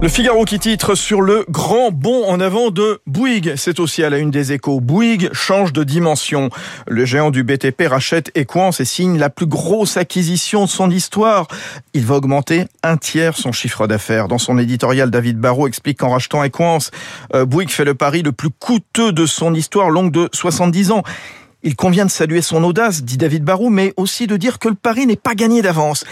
Le Figaro qui titre sur le grand bond en avant de Bouygues. C'est aussi à la une des échos. Bouygues change de dimension. Le géant du BTP rachète Equance et signe la plus grosse acquisition de son histoire. Il va augmenter un tiers son chiffre d'affaires. Dans son éditorial, David Barrault explique qu'en rachetant Equance, euh, Bouygues fait le pari le plus coûteux de son histoire longue de 70 ans. Il convient de saluer son audace, dit David Barou, mais aussi de dire que le pari n'est pas gagné d'avance.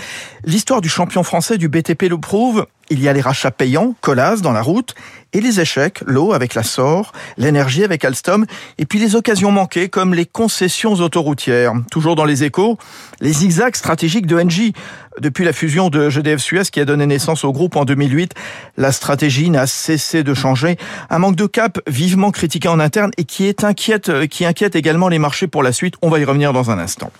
L'histoire du champion français du BTP le prouve. Il y a les rachats payants, Colas dans la route, et les échecs, l'eau avec la SOR, l'énergie avec Alstom, et puis les occasions manquées comme les concessions autoroutières. Toujours dans les échos, les zigzags stratégiques de Engie. Depuis la fusion de GDF Suez qui a donné naissance au groupe en 2008, la stratégie n'a cessé de changer. Un manque de cap vivement critiqué en interne et qui inquiète, qui inquiète également les marchés pour la suite. On va y revenir dans un instant.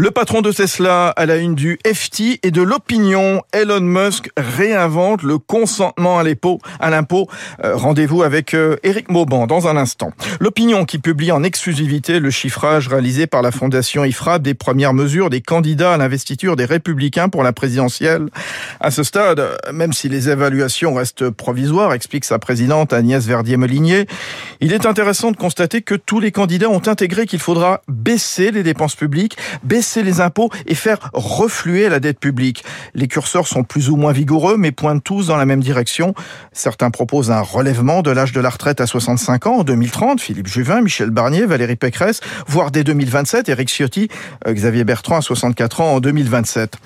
Le patron de Tesla à la une du FT et de l'opinion, Elon Musk réinvente le consentement à l'impôt. À l'impôt. Euh, rendez-vous avec Eric euh, Mauban dans un instant. L'opinion qui publie en exclusivité le chiffrage réalisé par la fondation IFRAP des premières mesures des candidats à l'investiture des républicains pour la présidentielle. À ce stade, même si les évaluations restent provisoires, explique sa présidente Agnès Verdier-Molinier, il est intéressant de constater que tous les candidats ont intégré qu'il faudra baisser les dépenses publiques les impôts et faire refluer la dette publique. Les curseurs sont plus ou moins vigoureux, mais pointent tous dans la même direction. Certains proposent un relèvement de l'âge de la retraite à 65 ans en 2030, Philippe Juvin, Michel Barnier, Valérie Pécresse, voire dès 2027, Éric Ciotti, euh, Xavier Bertrand à 64 ans en 2027.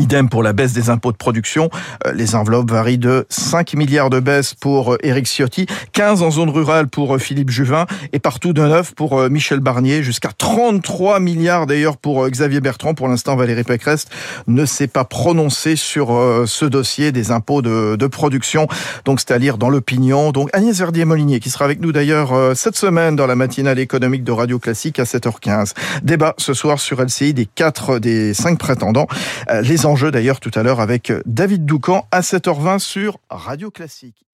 Idem pour la baisse des impôts de production. Euh, les enveloppes varient de 5 milliards de baisse pour euh, Éric Ciotti, 15 en zone rurale pour euh, Philippe Juvin et partout de neuf pour Michel Barnier, jusqu'à 33 milliards d'ailleurs pour Xavier Bertrand. Pour l'instant, Valérie Pécresse ne s'est pas prononcée sur ce dossier des impôts de, production. Donc c'est à lire dans l'opinion. Donc Agnès Verdier-Molinier qui sera avec nous d'ailleurs cette semaine dans la matinale économique de Radio Classique à 7h15. Débat ce soir sur LCI des quatre des cinq prétendants. Les enjeu d'ailleurs tout à l'heure avec David Doucan à 7h20 sur Radio Classique.